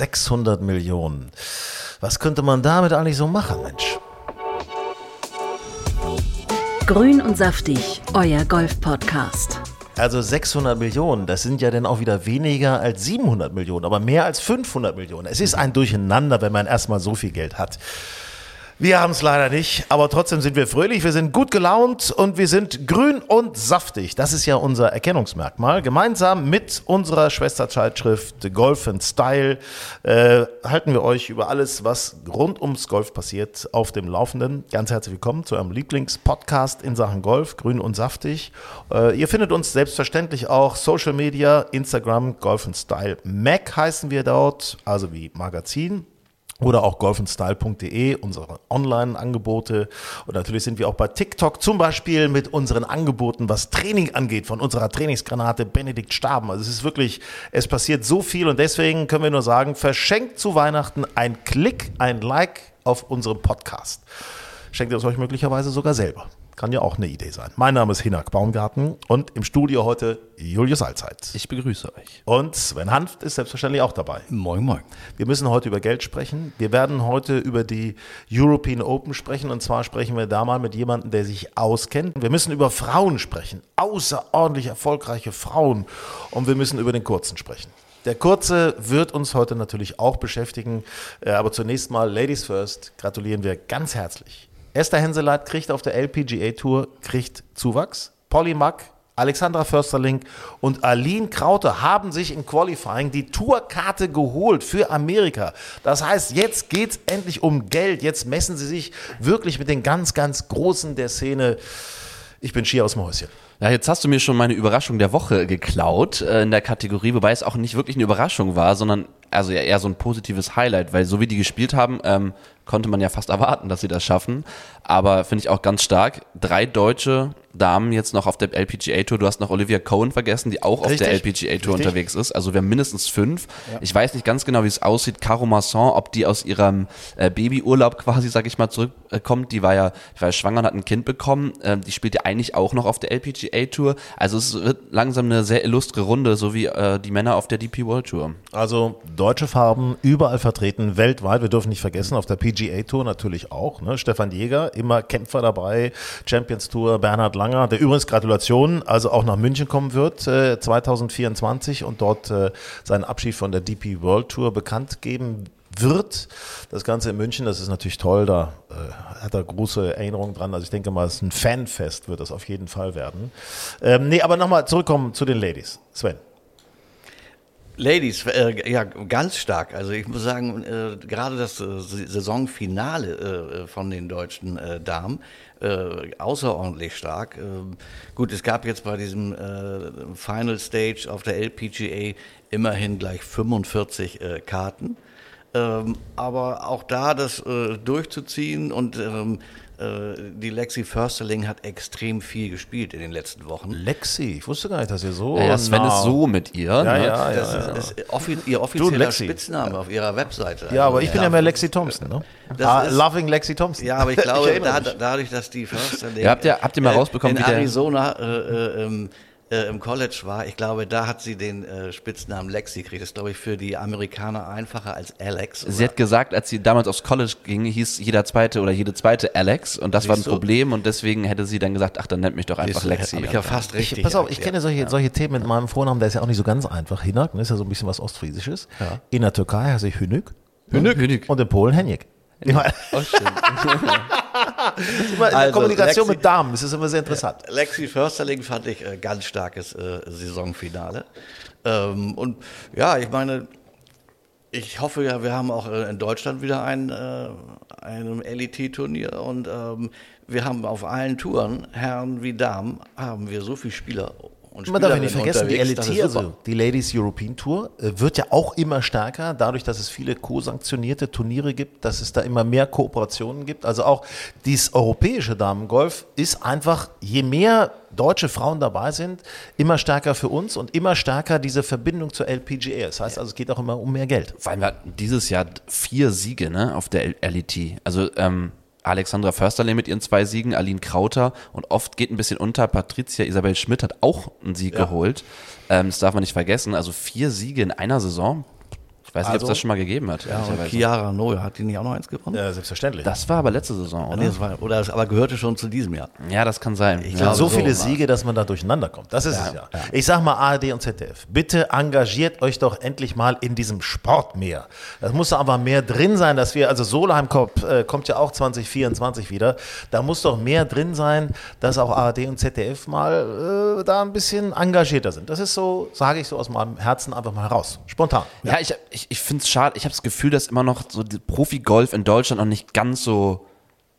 600 Millionen. Was könnte man damit eigentlich so machen, Mensch? Grün und saftig, euer Golf-Podcast. Also 600 Millionen, das sind ja dann auch wieder weniger als 700 Millionen, aber mehr als 500 Millionen. Es ist ein Durcheinander, wenn man erstmal so viel Geld hat. Wir haben es leider nicht, aber trotzdem sind wir fröhlich, wir sind gut gelaunt und wir sind grün und saftig. Das ist ja unser Erkennungsmerkmal. Gemeinsam mit unserer Schwesterzeitschrift Golf and Style äh, halten wir euch über alles, was rund ums Golf passiert, auf dem Laufenden. Ganz herzlich willkommen zu eurem Lieblingspodcast in Sachen Golf, grün und saftig. Äh, ihr findet uns selbstverständlich auch Social Media, Instagram, Golf and Style Mac heißen wir dort, also wie Magazin oder auch golfandstyle.de, unsere Online-Angebote. Und natürlich sind wir auch bei TikTok zum Beispiel mit unseren Angeboten, was Training angeht, von unserer Trainingsgranate Benedikt Staben. Also es ist wirklich, es passiert so viel und deswegen können wir nur sagen, verschenkt zu Weihnachten ein Klick, ein Like auf unserem Podcast. Schenkt ihr es euch möglicherweise sogar selber. Kann ja auch eine Idee sein. Mein Name ist Hinak Baumgarten und im Studio heute Julius Allzeit. Ich begrüße euch. Und Sven Hanft ist selbstverständlich auch dabei. Moin, moin. Wir müssen heute über Geld sprechen. Wir werden heute über die European Open sprechen. Und zwar sprechen wir da mal mit jemandem, der sich auskennt. Wir müssen über Frauen sprechen. Außerordentlich erfolgreiche Frauen. Und wir müssen über den Kurzen sprechen. Der Kurze wird uns heute natürlich auch beschäftigen. Äh, aber zunächst mal, Ladies First, gratulieren wir ganz herzlich Esther Henseleit kriegt auf der LPGA Tour kriegt Zuwachs. Polly Mack, Alexandra Försterling und Aline Kraute haben sich im Qualifying die Tourkarte geholt für Amerika. Das heißt, jetzt geht es endlich um Geld. Jetzt messen sie sich wirklich mit den ganz, ganz Großen der Szene. Ich bin schier aus dem Häuschen. Ja, jetzt hast du mir schon meine Überraschung der Woche geklaut äh, in der Kategorie, wobei es auch nicht wirklich eine Überraschung war, sondern also eher so ein positives Highlight, weil so wie die gespielt haben, ähm, konnte man ja fast erwarten, dass sie das schaffen. Aber finde ich auch ganz stark. Drei Deutsche Damen jetzt noch auf der LPGA Tour. Du hast noch Olivia Cohen vergessen, die auch Richtig. auf der LPGA Tour Richtig. unterwegs ist. Also wir haben mindestens fünf. Ja. Ich weiß nicht ganz genau, wie es aussieht. Caro Masson, ob die aus ihrem äh, Babyurlaub quasi, sag ich mal, zurückkommt. Die war ja, die war ja schwanger und hat ein Kind bekommen. Äh, die spielt ja eigentlich auch noch auf der LPGA Tour. Also es wird langsam eine sehr illustre Runde, so wie äh, die Männer auf der DP World Tour. Also deutsche Farben überall vertreten, weltweit. Wir dürfen nicht vergessen, auf der PGA Tour natürlich auch. Ne? Stefan Jäger, immer Kämpfer dabei. Champions Tour, Bernhard Langer, der übrigens Gratulation, also auch nach München kommen wird äh, 2024 und dort äh, seinen Abschied von der DP World Tour bekannt geben wird. Das Ganze in München, das ist natürlich toll, da äh, hat er große Erinnerungen dran. Also ich denke mal, es ist ein Fanfest, wird das auf jeden Fall werden. Ähm, nee, aber nochmal zurückkommen zu den Ladies. Sven. Ladies, äh, ja, ganz stark. Also ich muss sagen, äh, gerade das äh, Saisonfinale äh, von den deutschen äh, Damen, äh, außerordentlich stark. gut, es gab jetzt bei diesem Final Stage auf der LPGA immerhin gleich 45 Karten. Ähm, aber auch da das durchzuziehen und ähm, äh, die Lexi Försterling hat extrem viel gespielt in den letzten Wochen. Lexi, ich wusste gar nicht, dass ihr so. Ja, ja Sven ist so mit ihr. Ja, ne? ja, das ja, ist, ist offi ihr offizieller Spitzname auf ihrer Webseite. Ja, aber ich bin ja mehr Lexi Thompson, ne? Ah, ist, Loving Lexi Thompson. Ja, aber ich glaube, ich da, dadurch, dass die Försterling. Ja, habt, ihr, habt ihr mal rausbekommen, in wie der Arizona äh, äh, ähm, äh, im College war, ich glaube, da hat sie den äh, Spitznamen Lexi gekriegt. Das ist, glaube ich, für die Amerikaner einfacher als Alex. Oder? Sie hat gesagt, als sie damals aufs College ging, hieß jeder zweite oder jede zweite Alex und das Siehst war ein Problem und deswegen hätte sie dann gesagt, ach, dann nennt mich doch einfach Lexi. Hab ich ja fast richtig. Ich, pass auf, ich kenne solche, solche Themen mit meinem Vornamen, der ist ja auch nicht so ganz einfach. Hinak, ne, ist ja so ein bisschen was Ostfriesisches. Ja. In der Türkei heiße ich. Hünük. Hünük. Und in Polen Henjek. Ja. Oh, immer in also, Kommunikation Lexi, mit Damen, das ist immer sehr interessant. Lexi Försterling fand ich äh, ganz starkes äh, Saisonfinale. Ähm, und ja, ich meine, ich hoffe ja, wir haben auch äh, in Deutschland wieder ein, äh, ein LET-Turnier und ähm, wir haben auf allen Touren, Herren wie Damen, haben wir so viele Spieler und Man darf ja nicht vergessen, die LET, also die Ladies European Tour, äh, wird ja auch immer stärker, dadurch, dass es viele co-sanktionierte Turniere gibt, dass es da immer mehr Kooperationen gibt. Also auch dieses europäische Damengolf ist einfach, je mehr deutsche Frauen dabei sind, immer stärker für uns und immer stärker diese Verbindung zur LPGA. Das heißt also, es geht auch immer um mehr Geld. Vor allem wir hatten dieses Jahr vier Siege ne, auf der LET. Also ähm, Alexandra Försterle mit ihren zwei Siegen, Aline Krauter und oft geht ein bisschen unter, Patricia Isabel Schmidt hat auch einen Sieg ja. geholt. Ähm, das darf man nicht vergessen. Also vier Siege in einer Saison. Ich weiß nicht, ob es das schon mal gegeben hat. Ja, und. Chiara Noe, hat die nicht auch noch eins gewonnen? Ja, selbstverständlich. das war aber letzte Saison, Nee, oder? das war, oder es aber gehörte schon zu diesem Jahr. Ja, das kann sein. Ich ja. glaube, so so viele war- Siege, dass man da durcheinander kommt. Das ist es ja. Ich sag mal ARD und ZDF, bitte engagiert euch doch endlich mal in diesem Sport mehr. Das muss aber mehr drin sein, dass wir, also Solheim kommt, äh, kommt ja auch 2024 wieder, da muss doch mehr drin sein, dass auch ARD und ZDF mal äh, da ein bisschen engagierter sind. Das ist so, sage ich so aus meinem Herzen einfach mal heraus. Spontan. Ja, ich, ich, ich finde es schade. Ich habe das Gefühl, dass immer noch so Profi-Golf in Deutschland noch nicht ganz so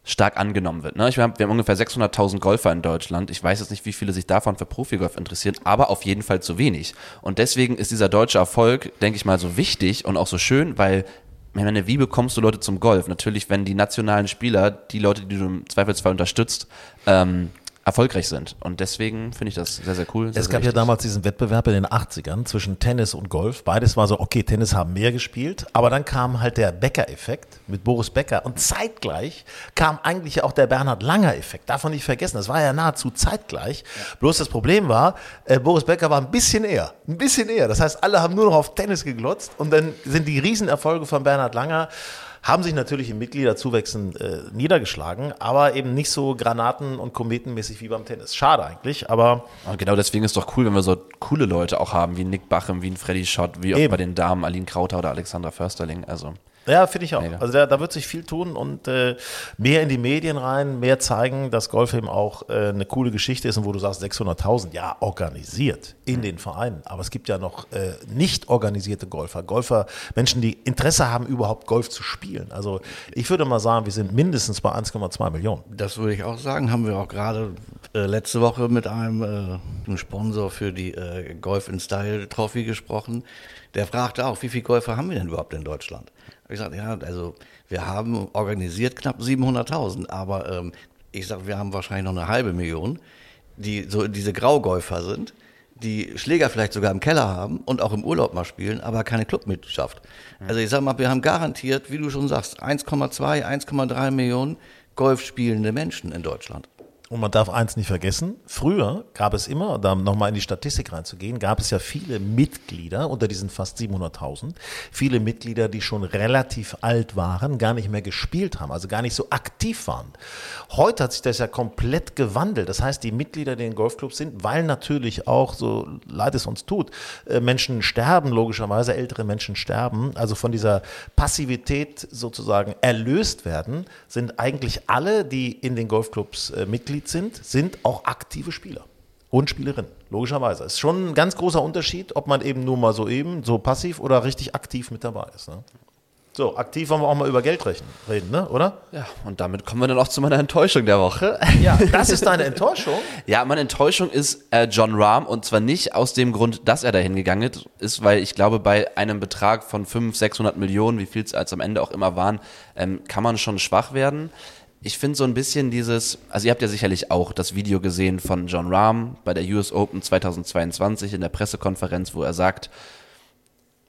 stark angenommen wird. Ne? Ich, wir, haben, wir haben ungefähr 600.000 Golfer in Deutschland. Ich weiß jetzt nicht, wie viele sich davon für Profigolf interessieren, aber auf jeden Fall zu wenig. Und deswegen ist dieser deutsche Erfolg, denke ich mal, so wichtig und auch so schön, weil ich meine, wie bekommst du Leute zum Golf? Natürlich, wenn die nationalen Spieler, die Leute, die du im Zweifelsfall unterstützt, ähm, erfolgreich sind. Und deswegen finde ich das sehr, sehr cool. Sehr, Es sehr gab ja wichtig. damals diesen Wettbewerb in den 80ern zwischen Tennis und Golf. Beides war so, okay, Tennis haben mehr gespielt, aber dann kam halt der Becker-Effekt mit Boris Becker und zeitgleich kam eigentlich auch der Bernhard Langer-Effekt. Darf man nicht vergessen, das war ja nahezu zeitgleich. Bloß das Problem war, äh, Boris Becker war ein bisschen eher, ein bisschen eher. Das heißt, alle haben nur noch auf Tennis geglotzt und dann sind die Riesenerfolge von Bernhard Langer haben sich natürlich im Mitgliederzuwächsen äh, niedergeschlagen, aber eben nicht so granaten- und kometenmäßig wie beim Tennis. Schade eigentlich, aber Und genau deswegen ist doch cool, wenn wir so coole Leute auch haben, wie Nick Bachem, wie ein Freddy Schott, wie auch bei den Damen Aline Krauter oder Alexandra Försterling. Also Ja, finde ich auch. Mega. Also da, da wird sich viel tun und äh, mehr in die Medien rein, mehr zeigen, dass Golf eben auch äh, eine coole Geschichte ist und wo du sagst 600.000, ja, organisiert in den Vereinen. Aber es gibt ja noch äh, nicht organisierte Golfer, Golfer, Menschen, die Interesse haben, überhaupt Golf zu spielen. Also ich würde mal sagen, wir sind mindestens bei 1,2 Millionen. Das würde ich auch sagen. Haben wir auch gerade äh, letzte Woche mit einem, äh, einem Sponsor für die äh, Golf in Style Trophy gesprochen. Der fragte auch, wie viele Golfer haben wir denn überhaupt in Deutschland? Ich sagte, ja, also wir haben organisiert knapp 700.000, aber ähm, ich sage, wir haben wahrscheinlich noch eine halbe Million, die so diese Graugolfer sind, die Schläger vielleicht sogar im Keller haben und auch im Urlaub mal spielen, aber keine Clubmitgliedschaft. Also ich sag mal, wir haben garantiert, wie du schon sagst, 1,2, 1,3 Millionen Golf spielende Menschen in Deutschland. Und man darf eins nicht vergessen, früher gab es immer, da nochmal in die Statistik reinzugehen, gab es ja viele Mitglieder unter diesen fast 700.000, viele Mitglieder, die schon relativ alt waren, gar nicht mehr gespielt haben, also gar nicht so aktiv waren. Heute hat sich das ja komplett gewandelt. Das heißt, die Mitglieder, die in Golfclubs sind, weil natürlich auch, so leid es uns tut, äh, Menschen sterben, logischerweise ältere Menschen sterben, also von dieser Passivität sozusagen erlöst werden, sind eigentlich alle, die in den Golfclubs äh, Mitglied sind, sind auch aktive Spieler und Spielerinnen, logischerweise. Ist schon ein ganz großer Unterschied, ob man eben nur mal so eben, so passiv oder richtig aktiv mit dabei ist. Ne? So, aktiv wollen wir auch mal über Geld reden, ne? oder? ja, und damit kommen wir dann auch zu meiner Enttäuschung der Woche. Ja, das ist deine Enttäuschung. Ja, meine Enttäuschung ist äh, John Rahm und zwar nicht aus dem Grund, dass er dahin gegangen ist, weil ich glaube, bei einem Betrag von 500, 600 Millionen, wie viel es als am Ende auch immer waren, ähm, kann man schon schwach werden. Ich finde so ein bisschen dieses, also ihr habt ja sicherlich auch das Video gesehen von John Rahm bei der US Open 2022 in der Pressekonferenz, wo er sagt,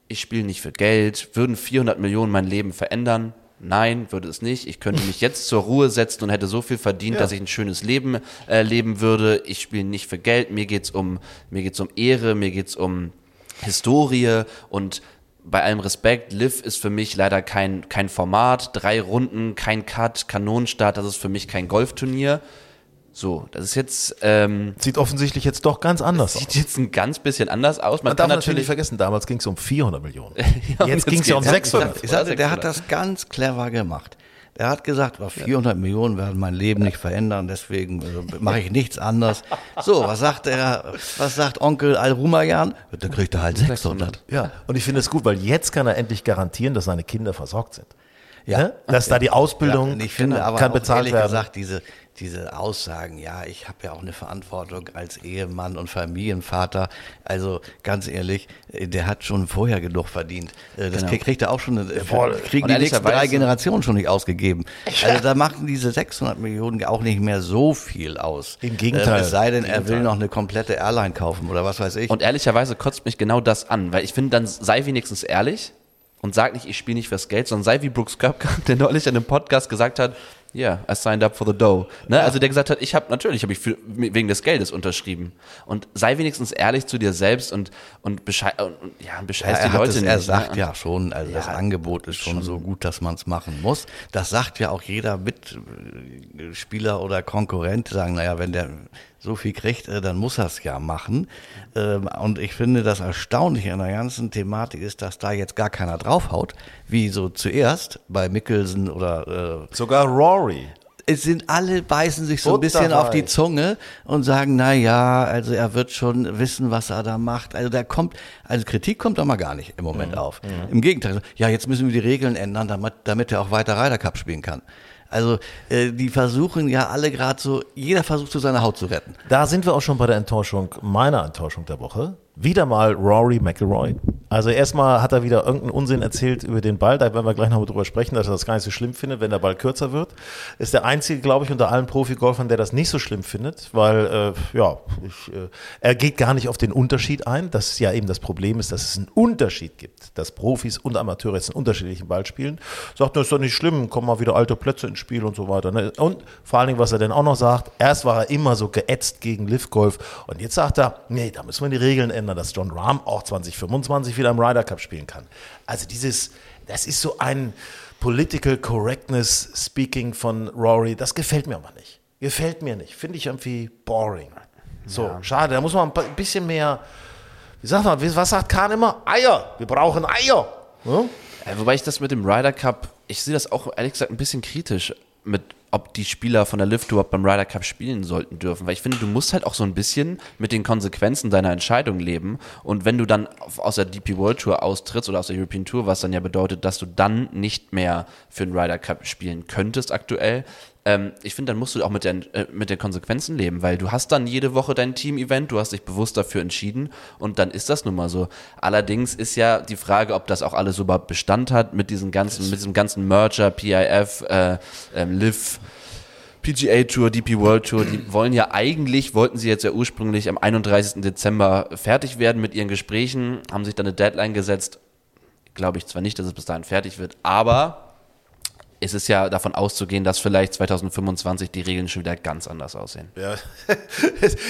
ich spiele nicht für Geld, würden 400 Millionen mein Leben verändern? Nein, würde es nicht. Ich könnte mich jetzt zur Ruhe setzen und hätte so viel verdient, dass ich ein schönes Leben äh, leben würde. Ich spiele nicht für Geld. Mir geht's um, mir geht's um Ehre, mir geht's um Historie und bei allem Respekt, Liv ist für mich leider kein, kein Format, drei Runden, kein Cut, Kanonenstart, das ist für mich kein Golfturnier. So, das ist jetzt, ähm, Sieht offensichtlich jetzt doch ganz anders aus. sieht jetzt ein ganz bisschen anders aus. Man, Man darf kann natürlich nicht vergessen, damals ging es um 400 Millionen. Ja, jetzt jetzt ging es ja um geht's- 600. Ich sagte, der hat das ganz clever gemacht. Der hat gesagt, "Oh, 400 Millionen werden mein Leben nicht verändern, deswegen äh, mache ich nichts anderes. So, was sagt er, was sagt Onkel Al-Rumayan? Da kriegt er halt 600. Ja, und ich finde es gut, weil jetzt kann er endlich garantieren, dass seine Kinder versorgt sind. Ja. Ne? Dass da die Ausbildung Ja, ich finde aber kann bezahlt ehrlich werden. gesagt, diese, diese Aussagen, ja, ich habe ja auch eine Verantwortung als Ehemann und Familienvater. Also ganz ehrlich, äh, der hat schon vorher genug verdient. Äh, Das Genau. kriegt, er auch schon, äh, Voll. kriegen Und die nächsten drei Generationen schon nicht ausgegeben. Also da machen diese 600 Millionen auch nicht mehr so viel aus. Im Gegenteil. Es sei denn, er will noch eine komplette Airline kaufen oder was weiß ich. Und ehrlicherweise kotzt mich genau das an, weil ich finde, dann sei wenigstens ehrlich und sag nicht, ich spiele nicht fürs Geld, sondern sei wie Brooks Köpke, der neulich in einem Podcast gesagt hat, Yeah, I signed up for the dough. Ne? Also der gesagt hat, ich habe natürlich habe ich für, wegen des Geldes unterschrieben. Und sei wenigstens ehrlich zu dir selbst und und beschei und, und, ja, bescheiß er die Leute es, nicht. er ne? sagt ja schon, also das Ja, Angebot ist schon, so gut, dass man es machen muss. Das sagt ja auch jeder Mitspieler oder Konkurrent, sagen, naja, wenn der so viel kriegt, äh, dann muss er es ja machen. Ähm, Und ich finde, das Erstaunliche an der ganzen Thematik ist, dass da jetzt gar keiner draufhaut, wie so zuerst bei Mickelson oder äh, Sogar Rory. es sind alle beißen sich so ein bisschen auf die. Zunge und sagen, na ja, also er wird schon wissen, was er da macht. Also da kommt, also Kritik kommt da mal gar nicht im Mhm. Moment auf. Im Gegenteil, ja, jetzt müssen wir die Regeln ändern, damit, damit er auch weiter Ryder Cup spielen kann. Also äh, die versuchen ja alle gerade so, jeder versucht so seine Haut zu retten. Da sind wir auch schon bei der Enttäuschung, meiner Enttäuschung der Woche. Wieder mal Rory McIlroy. Also erstmal hat er wieder irgendeinen Unsinn erzählt über den Ball. Da werden wir gleich noch mal drüber sprechen, dass er das gar nicht so schlimm findet, wenn der Ball kürzer wird. Ist der einzige, glaube ich, unter allen Profigolfern, der das nicht so schlimm findet, weil äh, ja, ich, äh, er geht gar nicht auf den Unterschied ein. Das ja eben das Problem ist, dass es einen Unterschied gibt, dass Profis und Amateure jetzt einen unterschiedlichen Ball spielen. Sagt, das ist doch nicht schlimm, kommen mal wieder alte Plätze ins Spiel und so weiter. Ne? Und vor allen Dingen, was er denn auch noch sagt, erst war er immer so geätzt gegen Liv Golf und jetzt sagt er, nee, da müssen wir die Regeln ändern, dass John Rahm auch 2025 wieder im Ryder Cup spielen kann. Also dieses, das ist so ein Political Correctness Speaking von Rory, das gefällt mir aber nicht. Gefällt mir nicht. Finde ich irgendwie boring. So, schade, da muss man ein bisschen mehr, wie sagt man, was sagt Kahn immer? Eier, wir brauchen Eier. Hm? Äh, Wobei ich das mit dem Ryder Cup, ich sehe das auch ehrlich gesagt ein bisschen kritisch, mit ob die Spieler von der Lift überhaupt beim Ryder Cup spielen sollten dürfen. Weil ich finde, du musst halt auch so ein bisschen mit den Konsequenzen deiner Entscheidung leben. Und wenn du dann aus der DP World Tour austrittst oder aus der European Tour, was dann ja bedeutet, dass du dann nicht mehr für den Ryder Cup spielen könntest aktuell, ähm, ich finde, dann musst du auch mit den, äh, mit den Konsequenzen leben, weil du hast dann jede Woche dein Team-Event, du hast dich bewusst dafür entschieden und dann ist das nun mal so. Allerdings ist ja die Frage, ob das auch alles so überhaupt Bestand hat mit diesem ganzen, mit diesem ganzen Merger, PIF, äh, ähm, Liv, PGA Tour, DP World Tour, die wollen ja eigentlich, wollten sie jetzt ja ursprünglich am 31. Dezember fertig werden mit ihren Gesprächen, haben sich dann eine Deadline gesetzt. Glaube ich zwar nicht, dass es bis dahin fertig wird, aber es ist ja davon auszugehen, dass vielleicht 2025 die Regeln schon wieder ganz anders aussehen. Ja.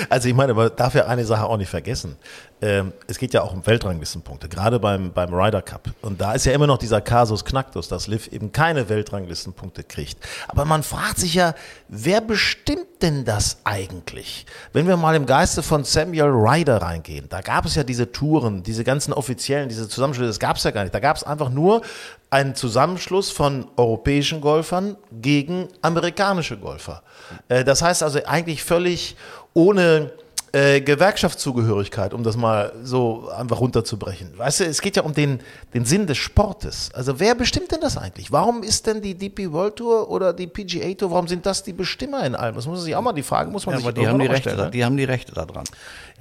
Also ich meine, man darf ja eine Sache auch nicht vergessen. Ähm, es geht ja auch um Weltranglistenpunkte, gerade beim, beim Ryder Cup. Und da ist ja immer noch dieser Kasus Knacktus, dass Liv eben keine Weltranglistenpunkte kriegt. Aber man fragt sich ja, wer bestimmt denn das eigentlich? Wenn wir mal im Geiste von Samuel Ryder reingehen, da gab es ja diese Touren, diese ganzen offiziellen, diese Zusammenschlüsse, das gab es ja gar nicht. Da gab es einfach nur einen Zusammenschluss von europäischen Golfern gegen amerikanische Golfer. Äh, Das heißt also eigentlich völlig ohne äh, Gewerkschaftszugehörigkeit, um das mal so einfach runterzubrechen. Weißt du, es geht ja um den, den Sinn des Sportes. Also wer bestimmt denn das eigentlich? Warum ist denn die DP World Tour oder die PGA Tour, warum sind das die Bestimmer in allem? Das muss man sich auch mal, die Frage muss man Ja, sich aber die haben die, Rechte, stellen, ne? die haben die Rechte daran.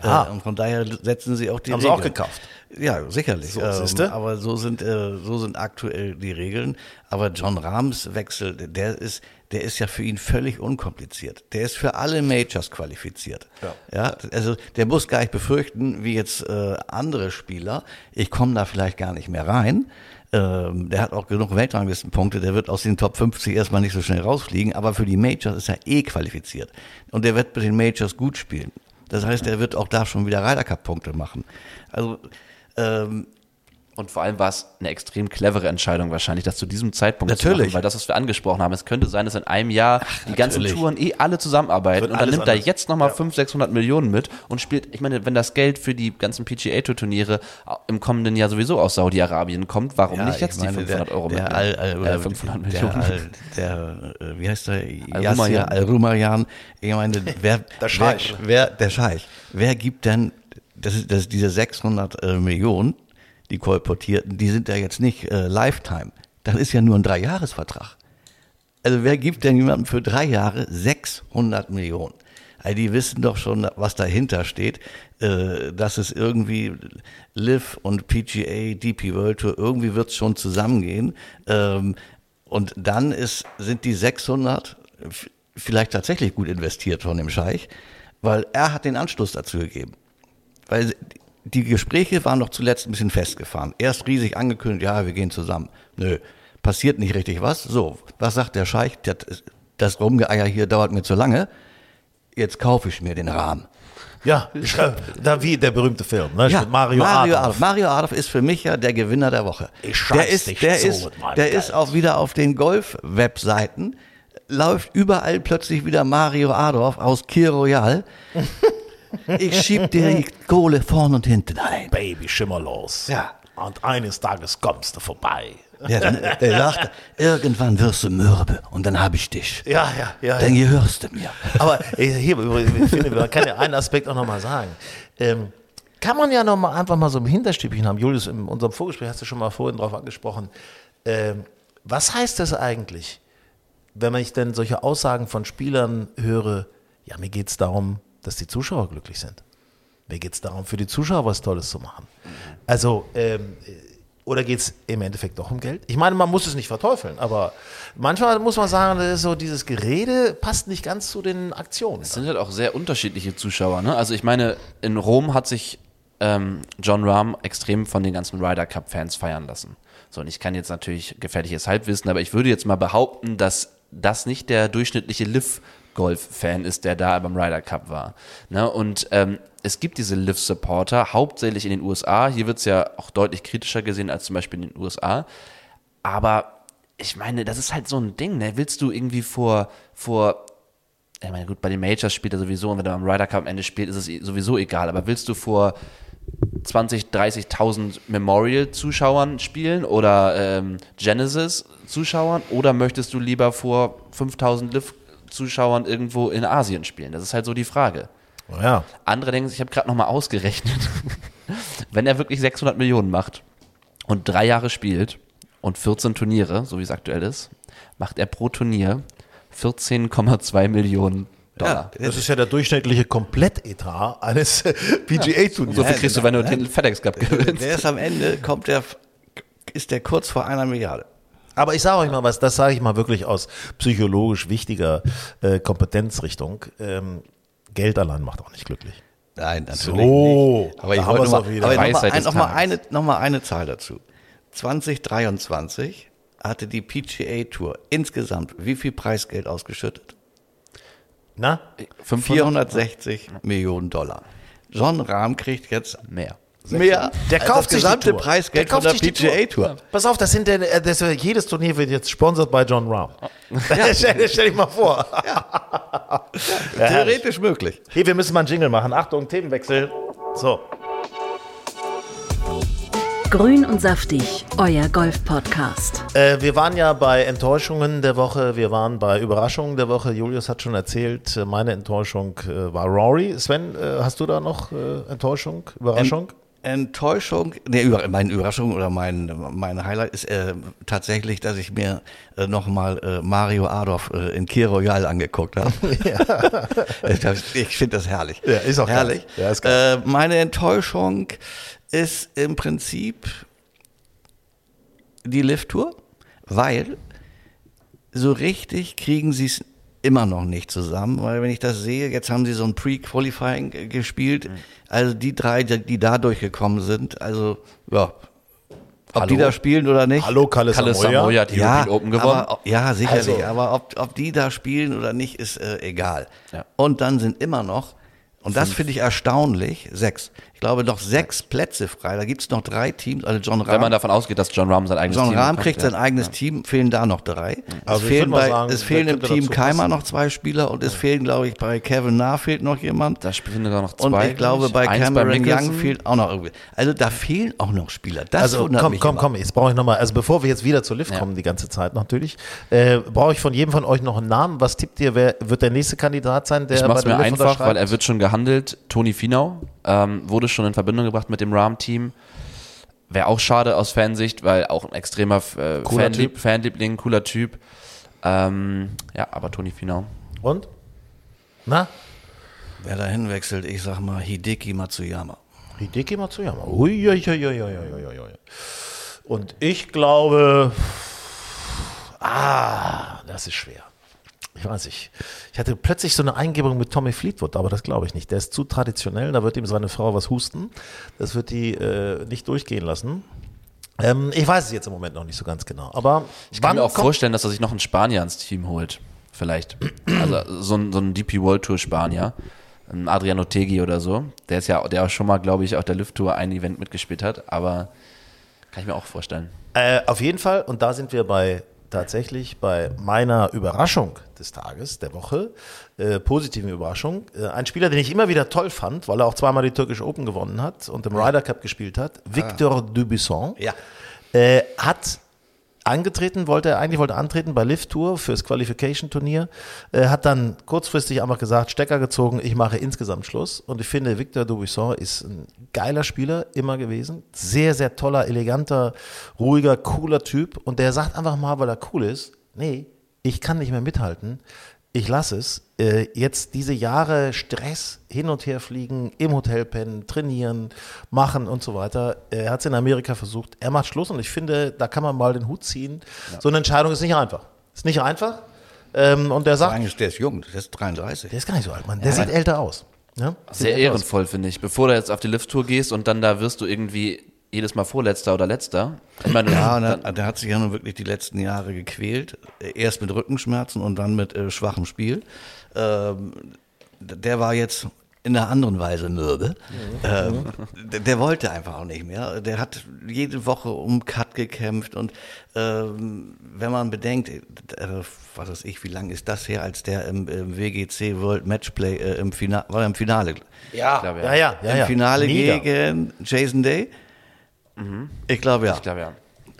Ja. Äh, und von daher setzen sie auch die Haben sie Regeln. auch gekauft. Ja, sicherlich. So, ähm, aber so sind, äh, so sind aktuell die Regeln. Aber John Rahms Wechsel, der ist, der ist ja für ihn völlig unkompliziert. Der ist für alle Majors qualifiziert. Ja. Ja, also der muss gar nicht befürchten, wie jetzt äh, andere Spieler, ich komme da vielleicht gar nicht mehr rein. Ähm, der hat auch genug Weltranglistenpunkte, der wird aus den Top 50 erstmal nicht so schnell rausfliegen, aber für die Majors ist er eh qualifiziert. Und der wird mit den Majors gut spielen. Das heißt, er wird auch da schon wieder Ryder Cup Punkte machen. Also ähm, Und vor allem war es eine extrem clevere Entscheidung wahrscheinlich, das zu diesem Zeitpunkt Natürlich. zu machen, weil das, was wir angesprochen haben, es könnte sein, dass in einem Jahr die ganzen. Touren eh alle zusammenarbeiten und dann nimmt er anders. jetzt nochmal 500, 600 Millionen mit und spielt, ich meine, wenn das Geld für die ganzen PGA-Tour-Turniere im kommenden Jahr sowieso aus Saudi-Arabien kommt, warum Ja, nicht ich jetzt die meine, 500 der, Euro der mitnehmen? Al, Al, äh, 500 der, Millionen. Al, der, äh, wie heißt der? Yasser Al-Rumarian. Ich meine, wer, Der Scheich. Wer, wer, der Scheich. Wer gibt denn, das ist, das ist diese 600 äh, Millionen, die kolportierten, die sind ja jetzt nicht äh, Lifetime. Das ist ja nur ein Dreijahresvertrag. Also wer gibt denn jemandem für drei Jahre 600 Millionen? Also die wissen doch schon, was dahinter steht, äh, dass es irgendwie Liv und PGA, DP World Tour, irgendwie wird es schon zusammengehen. Ähm, und dann ist, sind die 600 f- vielleicht tatsächlich gut investiert von dem Scheich, weil er hat den Anschluss dazu gegeben. Weil die Gespräche waren noch zuletzt ein bisschen festgefahren. Erst riesig angekündigt, ja, wir gehen zusammen. Nö, passiert nicht richtig was. So, was sagt der Scheich? Der, das Rumgeeier hier dauert mir zu lange. Jetzt kaufe ich mir den Rahmen. Ja, äh, da wie der berühmte Film, ne? Ja, Mario, Mario Adolf. Adolf. Mario Adolf ist für mich ja der Gewinner der Woche. Ich der ist, dich der so ist, der ist auch wieder auf den Golf-Webseiten, läuft überall plötzlich wieder Mario Adolf aus Kir Royal. Ich schieb dir die Kohle vorn und hinten ein. Baby, schimmer los. Ja. Und eines Tages kommst du vorbei. Ja, dann, er sagt, irgendwann wirst du mürbe und dann hab ich dich. Ja, ja, ja. Dann gehörst du mir. Aber hier, finde, man kann ja einen Aspekt auch nochmal sagen. Ähm, kann man ja noch mal einfach mal so im Hinterstübchen haben. Julius, in unserem Vorgespräch hast du schon mal vorhin drauf angesprochen. Ähm, was heißt das eigentlich, wenn ich denn solche Aussagen von Spielern höre, ja, mir geht es darum, dass die Zuschauer glücklich sind. Mir geht es darum, für die Zuschauer was Tolles zu machen. Also, ähm, oder geht es im Endeffekt doch um Geld? Ich meine, man muss es nicht verteufeln, aber manchmal muss man sagen, so dieses Gerede passt nicht ganz zu den Aktionen. Es sind halt auch sehr unterschiedliche Zuschauer. Ne? Also ich meine, in Rom hat sich ähm, John Rahm extrem von den ganzen Ryder Cup-Fans feiern lassen. So, und ich kann jetzt natürlich gefährliches Halbwissen, aber ich würde jetzt mal behaupten, dass das nicht der durchschnittliche Liv-Golf-Fan ist, der da beim Ryder Cup war. Ne? Und ähm, es gibt diese Liv-Supporter, hauptsächlich in den USA. Hier wird es ja auch deutlich kritischer gesehen als zum Beispiel in den USA. Aber ich meine, das ist halt so ein Ding, ne? Willst du irgendwie vor, vor ich meine, gut, bei den Majors spielt er sowieso und wenn er am Ryder Cup am Ende spielt, ist es sowieso egal. Aber willst du vor 20, 30.000 Memorial-Zuschauern spielen oder ähm, Genesis-Zuschauern oder möchtest du lieber vor 5.000 Liv-Zuschauern irgendwo in Asien spielen? Das ist halt so die Frage. Ja. Andere denken sich, ich habe gerade nochmal ausgerechnet, wenn er wirklich 600 Millionen macht und drei Jahre spielt und 14 Turniere, so wie es aktuell ist, macht er pro Turnier 14,2 Millionen Dollar. Das ist ja der durchschnittliche Komplettetat eines PGA-Turniers. so viel kriegst du, wenn du den FedEx Cup gewinnst. Der ist am Ende, kommt der, ist der kurz vor einer Milliarde. Aber ich sage euch mal was, das sage ich mal wirklich aus psychologisch wichtiger äh, Kompetenzrichtung. Ähm, Geld allein macht auch nicht glücklich. Nein, natürlich So, nicht. Aber da ich wollte wir's noch auch mal, wieder. aber noch mal, ein, noch, mal eine, noch mal eine Zahl dazu. 2023 hatte die PGA Tour insgesamt wie viel Preisgeld ausgeschüttet? Na? 500 460 Millionen Dollar. John Rahm kriegt jetzt mehr. Mehr Der als kauft das sich gesamte die Tour. Preisgeld Der kauft von der sich die PGA Tour. Pass auf, das sind denn, äh, das, äh, jedes Turnier wird jetzt sponsert bei John Rahm. stell, stell dich mal vor. Ja. Theoretisch möglich. Hey, wir müssen mal einen Jingle machen. Achtung, Themenwechsel. So. Grün und saftig, euer Golf-Podcast. Äh, wir waren ja bei Enttäuschungen der Woche, wir waren bei Überraschungen der Woche. Julius hat schon erzählt, äh, meine Enttäuschung äh, war Rory. Sven, äh, hast du da noch äh, Enttäuschung, Überraschung? Enttäuschung, nee, meine Überraschung oder mein, mein Highlight ist äh, tatsächlich, dass ich mir äh, nochmal äh, Mario Adolf äh, in Kir Royal angeguckt habe. ich finde das herrlich. Ja, ist auch herrlich. Ja, ist. Äh, meine Enttäuschung ist im Prinzip die Lift-Tour, weil so richtig kriegen sie es immer noch nicht zusammen, weil wenn ich das sehe, jetzt haben sie so ein Pre-Qualifying gespielt, Mhm. also die drei, die, die da durchgekommen sind, also ja, ob die Hallo? da spielen oder nicht. Hallo, Kalle, Kalle Samoya. Samoya hat die European Open gewonnen. Aber, ja, sicherlich. Also- aber ob, ob die da spielen oder nicht, ist äh, egal. Ja. Und dann sind immer noch, und das finde ich erstaunlich, sechs. Ich glaube, noch sechs Plätze frei. Da gibt es noch drei Teams. Also John Wenn man Rahm, davon ausgeht, dass John Rahm sein eigenes John Team Rahm bekommt, kriegt ja. sein eigenes Team, fehlen da noch drei. Also es ich fehlen, bei, sagen, es fehlen im Team Keimer passen? noch zwei Spieler und es fehlen, glaube ich, bei Kevin Na fehlt noch jemand. Da spielen sogar noch zwei. Und ich glaube, bei Eins Cameron Young Mickelson. fehlt auch noch irgendwie. Also da fehlen auch noch Spieler. Das Also wundert komm, mich komm, immer. komm, jetzt brauche ich nochmal, also bevor wir jetzt wieder zur Lift Ja. kommen, die ganze Zeit natürlich, äh, brauche ich von jedem von euch noch einen Namen. Was tippt ihr, wer wird der nächste Kandidat sein, der Ich mach's bei der mir einfach, weil er wird schon gehandelt. Toni Finau ähm, wurde schon in Verbindung gebracht mit dem Rahm-Team. Wäre auch schade aus Fansicht, weil auch ein extremer äh, Cooler Fanlieb Typ. Fanliebling, cooler Typ. Ähm, ja, aber Toni Finau. Und? Na? Wer da hinwechselt, ich sag mal Hideki Matsuyama. Hideki Matsuyama. Ui, ui, ui, ui, ui, ui, ui, ui. Und ich glaube, ah, das ist schwer. Ich weiß nicht. Ich hatte plötzlich so eine Eingebung mit Tommy Fleetwood, aber das glaube ich nicht. Der ist zu traditionell, da wird ihm seine Frau was husten. Das wird die äh, nicht durchgehen lassen. Ähm, ich weiß es jetzt im Moment noch nicht so ganz genau. Aber Ich kann mir auch vorstellen, dass er sich noch einen Spanier ins Team holt. vielleicht. Also so ein, so ein DP World Tour Spanier. Ein Adriano Tegi oder so. Der ist ja, der auch schon mal, glaube ich, auf der Lift Tour ein Event mitgespielt hat, aber kann ich mir auch vorstellen. Äh, auf jeden Fall, und da sind wir bei tatsächlich bei meiner Überraschung des Tages, der Woche, äh, positiven Überraschung. Äh, ein Spieler, den ich immer wieder toll fand, weil er auch zweimal die Türkische Open gewonnen hat und im Ryder Cup gespielt hat, Victor Dubisson, Ja. äh, hat angetreten, wollte er eigentlich wollte antreten bei Lift Tour fürs Qualification Turnier, äh, hat dann kurzfristig einfach gesagt, Stecker gezogen, ich mache insgesamt Schluss. Und ich finde Victor Dubisson ist ein geiler Spieler immer gewesen, sehr sehr toller, eleganter, ruhiger, cooler Typ. Und der sagt einfach mal, weil er cool ist, nee, ich kann nicht mehr mithalten. Ich lasse es. Äh, jetzt diese Jahre Stress, hin und her fliegen, im Hotel pennen, trainieren, machen und so weiter. Er hat es in Amerika versucht. Er macht Schluss und ich finde, da kann man mal den Hut ziehen. So eine Entscheidung ist nicht einfach. Ist nicht einfach. Ähm, und der sagt, Eigentlich, der ist jung, der ist 33. der ist gar nicht so alt, Mann. Der sieht älter aus. Ja? Sieht Sehr ehrenvoll, finde ich. Bevor du jetzt auf die Lift-Tour gehst und dann da wirst du irgendwie jedes Mal Vorletzter oder Letzter. Ich meine, Ja, dann, er, der hat sich ja nun wirklich die letzten Jahre gequält. Erst mit Rückenschmerzen und dann mit äh, schwachem Spiel. Ähm, der war jetzt in einer anderen Weise mürbe. Ähm, der, der wollte einfach auch nicht mehr. Der hat jede Woche um Cut gekämpft und ähm, wenn man bedenkt, äh, was weiß ich, wie lange ist das her, als der im, im WGC World Matchplay äh, im Finale, war im Finale, Ja, glaube, ja, ja, ja, im ja. Finale Mega. gegen Jason Day? Ich glaube ja. ich glaube ja.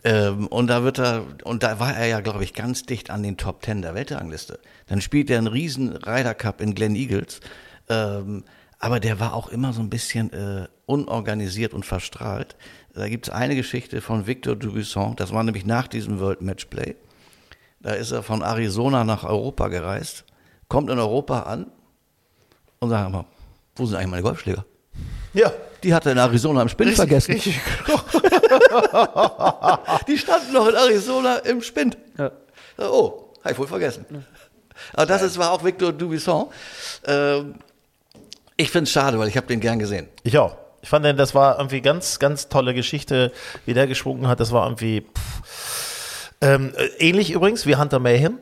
Ähm, und da wird er, und da war er ja, glaube ich, ganz dicht an den Top Ten der Weltrangliste. Dann spielt er einen riesen Ryder Cup in Glen Eagles. Ähm, aber der war auch immer so ein bisschen äh, unorganisiert und verstrahlt. Da gibt es eine Geschichte von Victor Dubuisson, das war nämlich nach diesem World Matchplay. Da ist er von Arizona nach Europa gereist, kommt in Europa an und sagt mal, wo sind eigentlich meine Golfschläger? Ja. Die hat er in Arizona im Spind vergessen. Die standen noch in Arizona im Spind. Oh, habe ich wohl vergessen. Aber das ist, war auch Victor Dubisson. Ähm, ich finde es schade, weil ich habe den gern gesehen. Ich auch. Ich fand, den, das war irgendwie ganz, ganz tolle Geschichte, wie der geschwungen hat. Das war irgendwie pff. Ähm, äh, ähnlich übrigens wie Hunter Mayhem.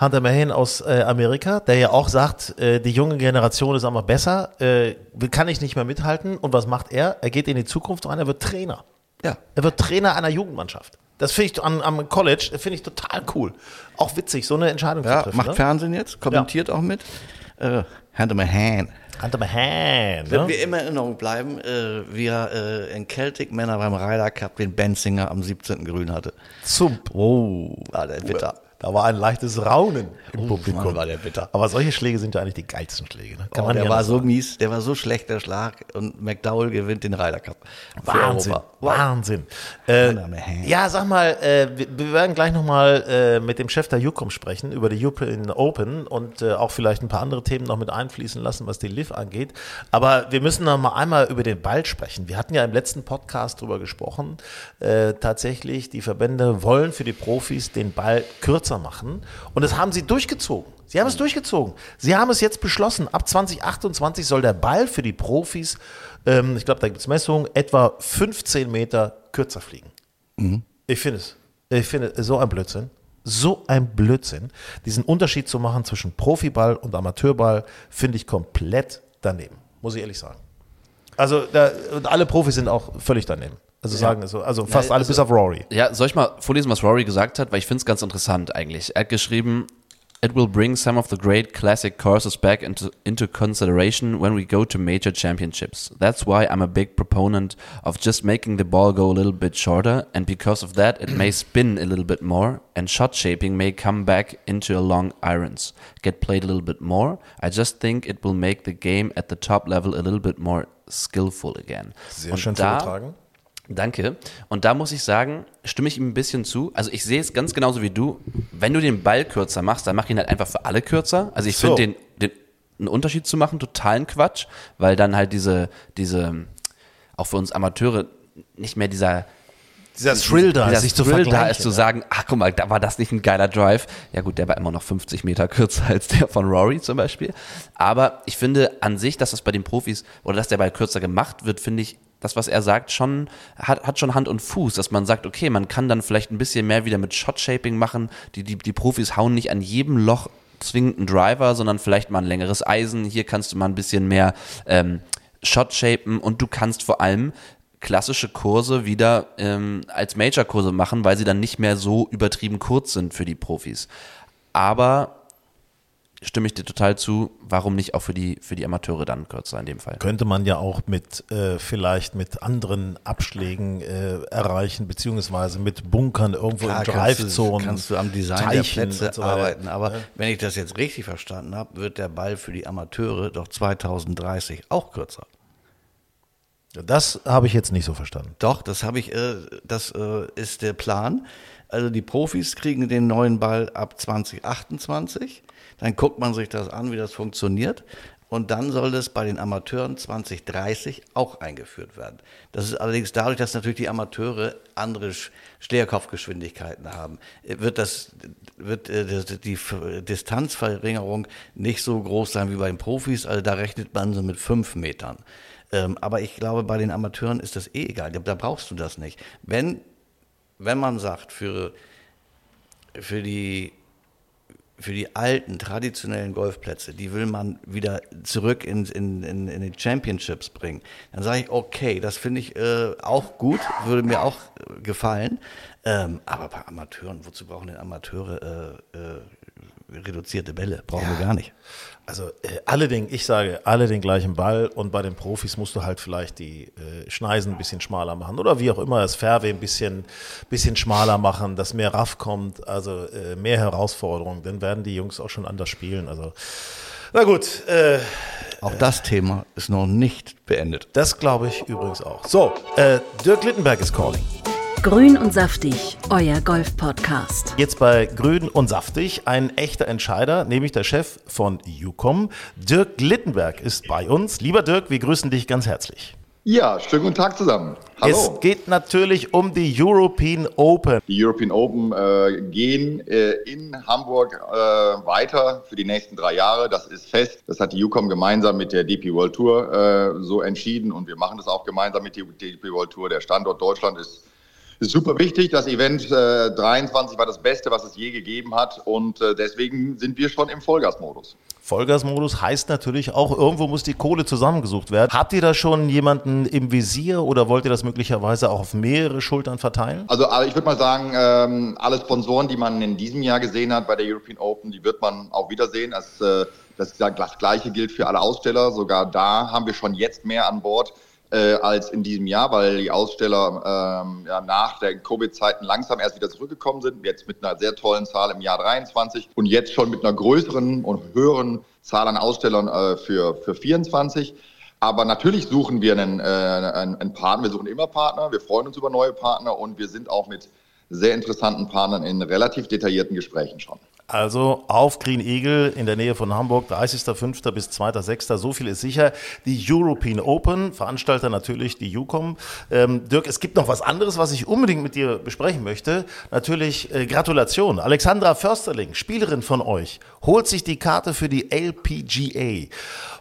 Hunter Mayhem aus äh, Amerika, der ja auch sagt, äh, die junge Generation ist einfach besser, äh, kann ich nicht mehr mithalten. Und was macht er? Er geht in die Zukunft rein, er wird Trainer. Ja. Er wird Trainer einer Jugendmannschaft. Das finde ich am, am College, finde ich total cool. Auch witzig, so eine Entscheidung ja zu treffen. macht ne? Fernsehen jetzt, kommentiert auch mit. Äh, my hand. Hunter Mayhem. Wenn Ne? wir immer in Erinnerung bleiben, äh, wie er äh, in Celtic Männer beim Ryder Cup den Benzinger am 17. Grün hatte. Zum Oh, war der bitter. Da war ein leichtes Raunen im Publikum. Mann, war der bitter. Aber solche Schläge sind ja eigentlich die geilsten Schläge. Ne? Oh, der war so sagen. mies, der war so schlecht, der Schlag. Und McDowell gewinnt den Ryder Cup. Wahnsinn. Wahnsinn. Äh, ja, sag mal, äh, wir, wir werden gleich nochmal äh, mit dem Chef der Jucom sprechen über die European Open und äh, auch vielleicht ein paar andere Themen noch mit einfließen lassen, was die Liv angeht. Aber wir müssen noch mal einmal über den Ball sprechen. Wir hatten ja im letzten Podcast drüber gesprochen. Äh, tatsächlich, die Verbände wollen für die Profis den Ball kürzer machen. Und das haben sie durchgezogen. Sie haben es durchgezogen. Sie haben es jetzt beschlossen. Ab 2028 soll der Ball für die Profis, ähm, ich glaube, da gibt es Messungen, etwa 15 Meter kürzer fliegen. Ich finde es. Ich finde so ein Blödsinn. So ein Blödsinn. Diesen Unterschied zu machen zwischen Profiball und Amateurball finde ich komplett daneben. Muss ich ehrlich sagen. Also, da, und alle Profis sind auch völlig daneben. Also sagen es so. Also fast alle bis auf Rory. Ja, soll ich mal vorlesen, was Rory gesagt hat? Weil ich finde es ganz interessant eigentlich. Er hat geschrieben, It will bring some of the great classic courses back into, into consideration when we go to major championships. That's why I'm a big proponent of just making the ball go a little bit shorter, and because of that, it may spin a little bit more, and shot shaping may come back into a long irons, get played a little bit more. I just think it will make the game at the top level a little bit more skillful again. Sehr Und schön da- vorgetragen. Danke. Und da muss ich sagen, stimme ich ihm ein bisschen zu. Also ich sehe es ganz genauso wie du. Wenn du den Ball kürzer machst, dann mach ihn halt einfach für alle kürzer. Also ich So. finde den, den einen Unterschied zu machen totalen Quatsch, weil dann halt diese, diese, auch für uns Amateure nicht mehr dieser Dieser Thrill da, dieser sich zu Thrill da ist, zu sagen, ach guck mal, da war das nicht ein geiler Drive. Ja gut, der war immer noch 50 Meter kürzer als der von Rory zum Beispiel. Aber ich finde an sich, dass das bei den Profis oder dass der Ball kürzer gemacht wird, finde ich, das, was er sagt, schon, hat, hat schon Hand und Fuß, dass man sagt, okay, man kann dann vielleicht ein bisschen mehr wieder mit Shot-Shaping machen. Die, die, die Profis hauen nicht an jedem Loch zwingend ein Driver, sondern vielleicht mal ein längeres Eisen. Hier kannst du mal ein bisschen mehr ähm, Shot shapen und du kannst vor allem klassische Kurse wieder ähm, als Major-Kurse machen, weil sie dann nicht mehr so übertrieben kurz sind für die Profis. Aber stimme ich dir total zu, warum nicht auch für die, für die Amateure dann kürzer in dem Fall? Könnte man ja auch mit äh, vielleicht mit anderen Abschlägen äh, erreichen, beziehungsweise mit Bunkern irgendwo Klar, in Drivezonen. Kannst du am Design Teichen der Plätze so arbeiten. Aber Ja. wenn ich das jetzt richtig verstanden habe, wird der Ball für die Amateure doch 2030 auch kürzer. Das habe ich jetzt nicht so verstanden. Doch, das habe ich, äh, das äh, ist der Plan. Also die Profis kriegen den neuen Ball ab 2028. Dann guckt man sich das an, wie das funktioniert. Und dann soll das bei den Amateuren 2030 auch eingeführt werden. Das ist allerdings dadurch, dass natürlich die Amateure andere Sch- Schlägerkopfgeschwindigkeiten haben, wird das, wird äh, die Distanzverringerung nicht so groß sein wie bei den Profis. Also da rechnet man so mit fünf Metern. Ähm, aber ich glaube, bei den Amateuren ist das eh egal. Da brauchst du das nicht. Wenn, wenn man sagt, für, für, die, für die alten, traditionellen Golfplätze, die will man wieder zurück in, in, in, in die Championships bringen, dann sage ich, okay, das finde ich äh, auch gut, würde mir auch äh, gefallen. Ähm, aber bei Amateuren, wozu brauchen denn Amateure äh, äh, reduzierte Bälle? Brauchen wir gar nicht. Also äh, alle den, ich sage, alle den gleichen Ball und bei den Profis musst du halt vielleicht die äh, Schneisen ein bisschen schmaler machen oder wie auch immer das Fairway ein bisschen, bisschen schmaler machen, dass mehr Raff kommt, also äh, mehr Herausforderungen, dann werden die Jungs auch schon anders spielen. Also na gut, äh, Auch das Thema ist noch nicht beendet. das glaube ich übrigens auch. So, äh, Dirk Littenberg ist calling. Grün und saftig, euer Golf-Podcast. Jetzt bei Grün und Saftig ein echter Entscheider, nämlich der Chef von UCOM. Dirk Littenberg ist bei uns. Lieber Dirk, wir grüßen dich ganz herzlich. Ja, schönen guten Tag zusammen. Hallo. Es geht natürlich um die European Open. Die European Open äh, gehen äh, in Hamburg äh, weiter für die nächsten drei Jahre. Das ist fest. Das hat die UCOM gemeinsam mit der DP World Tour äh, so entschieden und wir machen das auch gemeinsam mit der DP World Tour. Der Standort Deutschland ist, ist super wichtig. Das Event äh, 23 war das Beste, was es je gegeben hat und äh, deswegen sind wir schon im Vollgasmodus. Vollgasmodus heißt natürlich auch, irgendwo muss die Kohle zusammengesucht werden. Habt ihr da schon jemanden im Visier oder wollt ihr das möglicherweise auch auf mehrere Schultern verteilen? Also äh, ich würde mal sagen, ähm, alle Sponsoren, die man in diesem Jahr gesehen hat bei der European Open, die wird man auch wiedersehen. Das, äh, das, das Gleiche gilt für alle Aussteller. Sogar da haben wir schon jetzt mehr an Bord äh, als in diesem Jahr, weil die Aussteller ähm, ja, nach den Covid-Zeiten langsam erst wieder zurückgekommen sind. Jetzt mit einer sehr tollen Zahl im Jahr 23 und jetzt schon mit einer größeren und höheren Zahl an Ausstellern äh, für, für 24. Aber natürlich suchen wir einen, äh, einen, einen Partner. Wir suchen immer Partner. Wir freuen uns über neue Partner und wir sind auch mit sehr interessanten Partnern in relativ detaillierten Gesprächen schon. Also auf Green Eagle in der Nähe von Hamburg, 30.05. bis 2.06. So viel ist sicher. Die European Open, Veranstalter natürlich die UCOM. Ähm, Dirk, es gibt noch was anderes, was ich unbedingt mit dir besprechen möchte. Natürlich äh, Gratulation. Alexandra Försterling, Spielerin von euch, holt sich die Karte für die LPGA.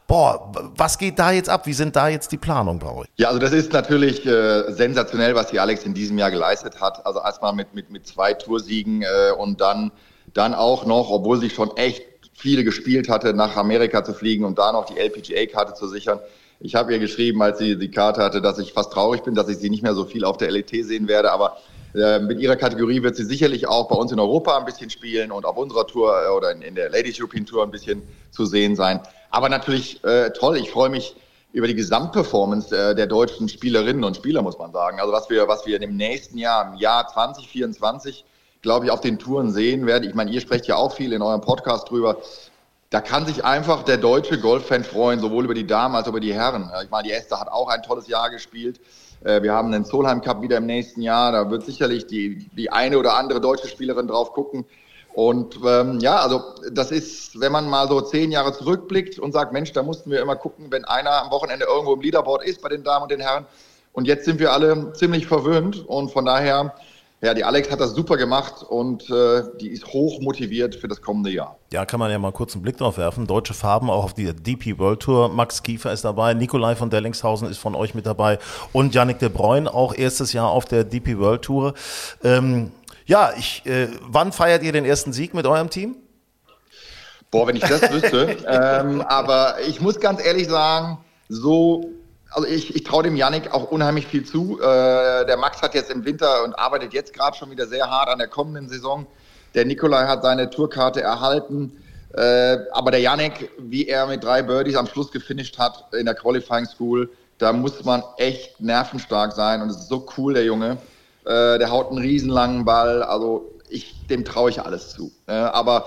Boah, was geht da jetzt ab? Wie sind da jetzt die Planungen bei euch? Ja, also das ist natürlich äh, sensationell, was die Alex in diesem Jahr geleistet hat. Also erstmal mit, mit, mit zwei Toursiegen äh, und dann, dann auch noch, obwohl sie schon echt viele gespielt hatte, nach Amerika zu fliegen und da noch die LPGA-Karte zu sichern. Ich habe ihr geschrieben, als sie die Karte hatte, dass ich fast traurig bin, dass ich sie nicht mehr so viel auf der LET sehen werde. Aber äh, mit ihrer Kategorie wird sie sicherlich auch bei uns in Europa ein bisschen spielen und auf unserer Tour äh, oder in, in der Ladies European Tour ein bisschen zu sehen sein. Aber natürlich äh, toll. Ich freue mich über die Gesamtperformance äh, der deutschen Spielerinnen und Spieler, muss man sagen. Also was wir, was wir im nächsten Jahr, im Jahr 2024, glaube ich, auf den Touren sehen werden. Ich meine, ihr sprecht ja auch viel in eurem Podcast drüber. Da kann sich einfach der deutsche Golffan freuen, sowohl über die Damen als auch über die Herren. Ich meine, die Esther hat auch ein tolles Jahr gespielt. Äh, Wir haben den Solheim Cup wieder im nächsten Jahr. Da wird sicherlich die, die eine oder andere deutsche Spielerin drauf gucken. Und ähm, ja, also das ist, wenn man mal so zehn Jahre zurückblickt und sagt, Mensch, da mussten wir immer gucken, wenn einer am Wochenende irgendwo im Leaderboard ist bei den Damen und den Herren. Und jetzt sind wir alle ziemlich verwöhnt. Und von daher, ja, die Alex hat das super gemacht und äh, die ist hoch motiviert für das kommende Jahr. Ja, kann man ja mal kurz einen Blick drauf werfen. Deutsche Farben auch auf die DP World Tour. Max Kiefer ist dabei, Nikolai von Dellingshausen ist von euch mit dabei und Yannick de Bruyne auch erstes Jahr auf der DP World Tour. Ähm, ja, ich, äh, wann feiert ihr den ersten Sieg mit eurem Team? Boah, wenn ich das wüsste. ähm, aber ich muss ganz ehrlich sagen, so, also ich, ich traue dem Yannick auch unheimlich viel zu. Äh, der Max hat jetzt im Winter und arbeitet jetzt gerade schon wieder sehr hart an der kommenden Saison. Der Nikolai hat seine Tourkarte erhalten. Äh, aber der Yannick, wie er mit drei Birdies am Schluss gefinisht hat in der Qualifying School, da muss man echt nervenstark sein. Und es ist so cool, der Junge. Äh, der haut einen riesenlangen Ball. Also ich, dem traue ich alles zu. Äh, aber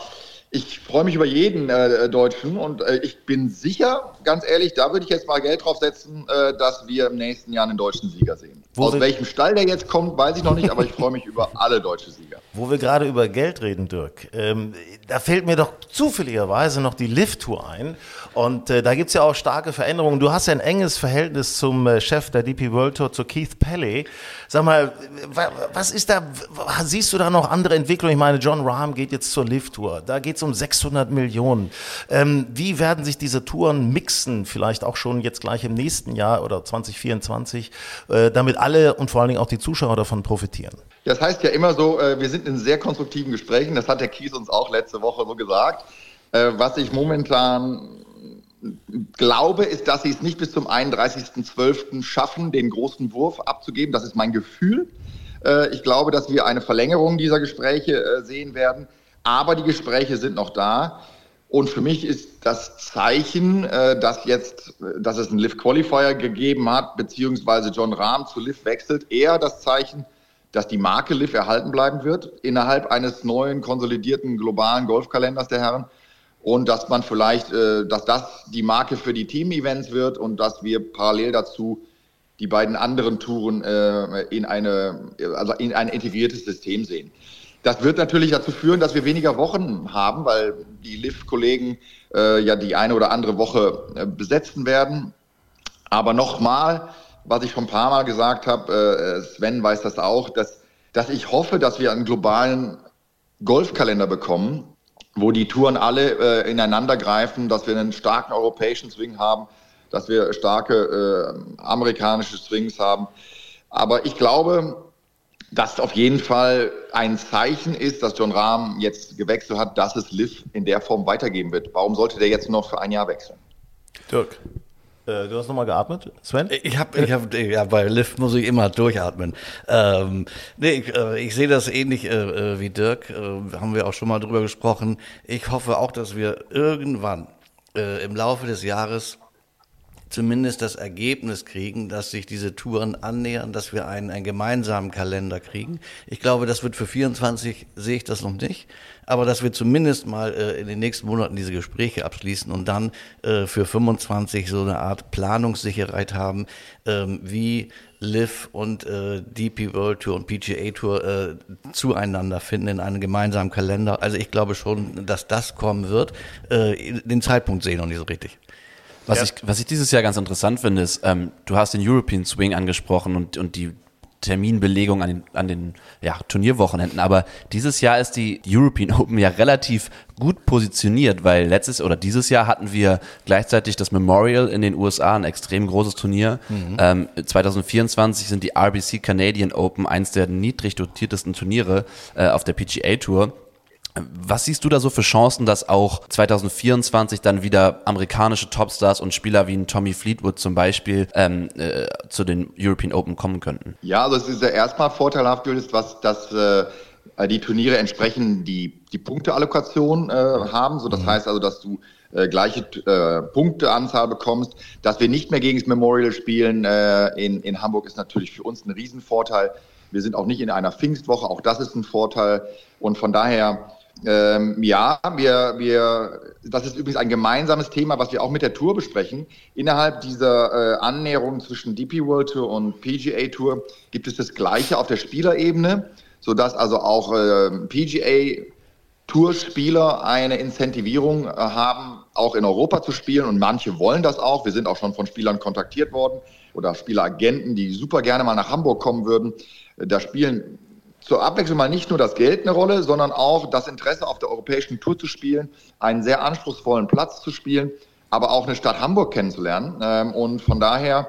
ich freue mich über jeden äh, Deutschen und äh, ich bin sicher, ganz ehrlich, da würde ich jetzt mal Geld drauf setzen, äh, dass wir im nächsten Jahr einen deutschen Sieger sehen. Wo Aus welchem Stall der jetzt kommt, weiß ich noch nicht, aber ich freue mich über alle deutsche Sieger. Wo wir gerade über Geld reden, Dirk, ähm, da fällt mir doch zufälligerweise noch die Lift-Tour ein. Und äh, da gibt es ja auch starke Veränderungen. Du hast ja ein enges Verhältnis zum äh, Chef der DP World Tour, zu Keith Pelley. Sag mal, was ist da, siehst du da noch andere Entwicklungen? Ich meine, John Rahm geht jetzt zur Lift-Tour. Da geht es um 600 Millionen. Ähm, wie werden sich diese Touren mixen, vielleicht auch schon jetzt gleich im nächsten Jahr oder 2024, äh, damit alle und vor allen Dingen auch die Zuschauer davon profitieren? Das heißt ja immer so, äh, wir sind in sehr konstruktiven Gesprächen. Das hat der Kies uns auch letzte Woche so gesagt. Äh, was ich momentan glaube, ist, dass sie es nicht bis zum 31.12. schaffen, den großen Wurf abzugeben. Das ist mein Gefühl. Äh, ich glaube, dass wir eine Verlängerung dieser Gespräche sehen werden. Aber die Gespräche sind noch da. Und für mich ist das Zeichen, äh, dass jetzt, dass es einen Lift Qualifier gegeben hat, beziehungsweise John Rahm zu Lift wechselt, eher das Zeichen, dass die Marke Lift erhalten bleiben wird innerhalb eines neuen konsolidierten globalen Golfkalenders der Herren und dass man vielleicht, äh, dass das die Marke für die Team-Events wird und dass wir parallel dazu die beiden anderen Touren äh, in eine, also in ein integriertes System sehen. Das wird natürlich dazu führen, dass wir weniger Wochen haben, weil die Lift-Kollegen äh, ja die eine oder andere Woche äh, besetzen werden. Aber nochmal, was ich schon ein paar Mal gesagt habe, äh, Sven weiß das auch, dass, dass ich hoffe, dass wir einen globalen Golfkalender bekommen, wo die Touren alle äh, ineinander greifen, dass wir einen starken europäischen Swing haben, dass wir starke äh, amerikanische Swings haben. Aber ich glaube, dass auf jeden Fall ein Zeichen ist, dass John Rahm jetzt gewechselt hat, dass es Liv in der Form weitergeben wird. Warum sollte der jetzt noch für ein Jahr wechseln? Dirk. Äh, du hast nochmal geatmet, Sven? Ich habe, ich hab, ja, bei Lift muss ich immer durchatmen. Ähm, nee, ich, äh, ich sehe das ähnlich äh, äh wie Dirk, äh, haben wir auch schon mal drüber gesprochen. Ich hoffe auch, dass wir irgendwann äh, im Laufe des Jahres zumindest das Ergebnis kriegen, dass sich diese Touren annähern, dass wir einen, einen gemeinsamen Kalender kriegen. Ich glaube, das wird für 24, sehe ich das noch nicht, aber dass wir zumindest mal äh, in den nächsten Monaten diese Gespräche abschließen und dann äh, für 25 so eine Art Planungssicherheit haben, ähm, wie Liv und äh, DP World Tour und PGA Tour äh, zueinander finden in einem gemeinsamen Kalender. Also ich glaube schon, dass das kommen wird. Äh, den Zeitpunkt sehe ich noch nicht so richtig. Was, ja. ich, was ich dieses Jahr ganz interessant finde, ist, ähm, du hast den European Swing angesprochen und, und die Terminbelegung an den, an den ja, Turnierwochenenden. Aber dieses Jahr ist die European Open ja relativ gut positioniert, weil letztes oder dieses Jahr hatten wir gleichzeitig das Memorial in den USA, ein extrem großes Turnier. Mhm. Ähm, 2024 sind die RBC Canadian Open eins der niedrig dotiertesten Turniere äh, auf der PGA Tour. Was siehst du da so für Chancen, dass auch 2024 dann wieder amerikanische Topstars und Spieler wie ein Tommy Fleetwood zum Beispiel ähm, äh, zu den European Open kommen könnten? Ja, also es ist ja erstmal vorteilhaft, ist, was dass äh, die Turniere entsprechend die, die Punkteallokation äh, haben. So, das mhm. heißt also, dass du äh, gleiche äh, Punkteanzahl bekommst. Dass wir nicht mehr gegen das Memorial spielen äh, in, in Hamburg ist natürlich für uns ein Riesenvorteil. Wir sind auch nicht in einer Pfingstwoche, auch das ist ein Vorteil. Und von daher ähm, ja, wir, wir, das ist übrigens ein gemeinsames Thema, was wir auch mit der Tour besprechen. Innerhalb dieser äh, Annäherung zwischen DP World Tour und PGA Tour gibt es das Gleiche auf der Spielerebene, sodass also auch äh, PGA Tour-Spieler eine Incentivierung äh, haben, auch in Europa zu spielen und manche wollen das auch. Wir sind auch schon von Spielern kontaktiert worden oder Spieleragenten, die super gerne mal nach Hamburg kommen würden. Da spielen zur Abwechslung mal nicht nur das Geld eine Rolle, sondern auch das Interesse auf der europäischen Tour zu spielen, einen sehr anspruchsvollen Platz zu spielen, aber auch eine Stadt Hamburg kennenzulernen. Ähm, und von daher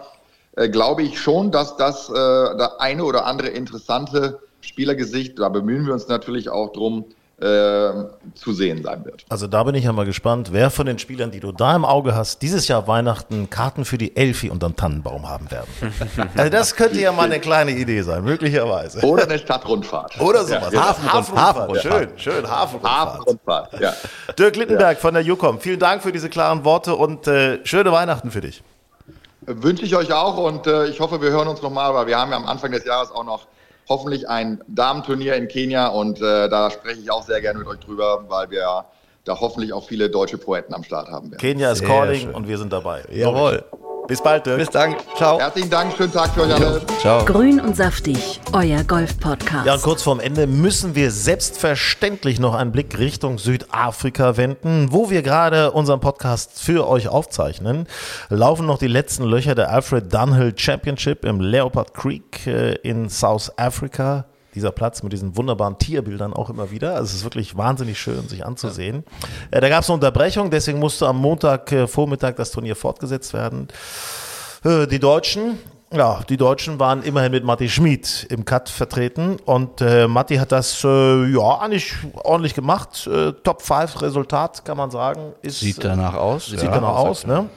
äh, glaube ich schon, dass das äh, eine oder andere interessante Spielergesicht, da bemühen wir uns natürlich auch drum, zu sehen sein wird. Also da bin ich ja mal gespannt, wer von den Spielern, die du da im Auge hast, dieses Jahr Weihnachten Karten für die Elfi unterm Tannenbaum haben werden. also das könnte ja mal eine kleine Idee sein, möglicherweise. Oder eine Stadtrundfahrt. Oder sowas. Ja, Hafenrundfahrt. Hafenrundfahrt. Schön, schön, Hafenrundfahrt. Hafenrundfahrt, ja. Dirk Littenberg von der Jucom, vielen Dank für diese klaren Worte und äh, schöne Weihnachten für dich. Wünsche ich euch auch und äh, ich hoffe, wir hören uns nochmal, weil wir haben ja am Anfang des Jahres auch noch hoffentlich ein Damenturnier in Kenia und äh, da spreche ich auch sehr gerne mit euch drüber, weil wir da hoffentlich auch viele deutsche Poeten am Start haben werden. Kenia ist calling schön. und wir sind dabei. Jawohl. Bis bald, Dirk. Bis dann. Ciao. Herzlichen Dank, schönen Tag für euch alle. Ciao. Grün und saftig, euer Golf-Podcast. Ja, und kurz vorm Ende müssen wir selbstverständlich noch einen Blick Richtung Südafrika wenden, wo wir gerade unseren Podcast für euch aufzeichnen. Laufen noch die letzten Löcher der Alfred Dunhill Championship im Leopard Creek äh, in South Africa. Dieser Platz mit diesen wunderbaren Tierbildern auch immer wieder. Also es ist wirklich wahnsinnig schön, sich anzusehen. Äh, da gab es eine Unterbrechung, deswegen musste am Montag äh, Vormittag das Turnier fortgesetzt werden. Äh, Die Deutschen, ja, die Deutschen waren immerhin mit Matti Schmid im Cut vertreten und äh, Matti hat das äh, ja eigentlich ordentlich gemacht. Äh, Top 5 Resultat, kann man sagen. Ist, Sieht danach aus. Sieht ja. danach aus, ne?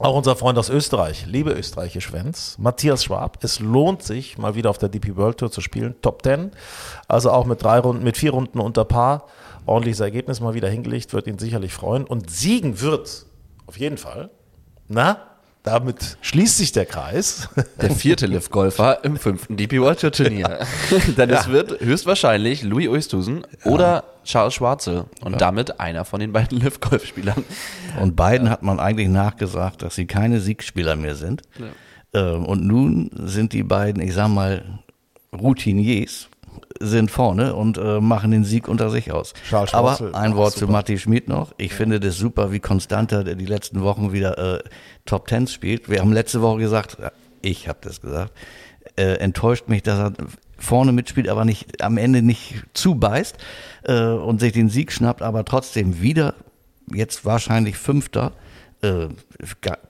Auch unser Freund aus Österreich, liebe österreichische Schwänz, Matthias Schwab. Es lohnt sich, mal wieder auf der DP World Tour zu spielen. Top 10. Also auch mit drei Runden, mit vier Runden unter Paar. Ordentliches Ergebnis mal wieder hingelegt, wird ihn sicherlich freuen. Und siegen wird, auf jeden Fall. Na, damit schließt sich der Kreis. Der vierte Liv-Golfer im fünften DP World Tour Turnier. Denn es wird höchstwahrscheinlich Louis Oosthuizen oder Charles Schwarze und damit einer von den beiden Liv-Golf-Spielern. Und beiden hat man eigentlich nachgesagt, dass sie keine Siegspieler mehr sind. Ähm, und nun sind die beiden, ich sag mal, Routiniers, sind vorne und äh, machen den Sieg unter sich aus. Charles Aber Schwarzel, ein Wort zu. Matti Schmid noch. Ich finde das super, wie konstanter der die letzten Wochen wieder äh, Top Ten spielt. Wir haben letzte Woche gesagt, ja, ich habe das gesagt, äh, enttäuscht mich, dass er vorne mitspielt, aber nicht am Ende nicht zubeißt äh, und sich den Sieg schnappt, aber trotzdem wieder jetzt wahrscheinlich Fünfter. Äh,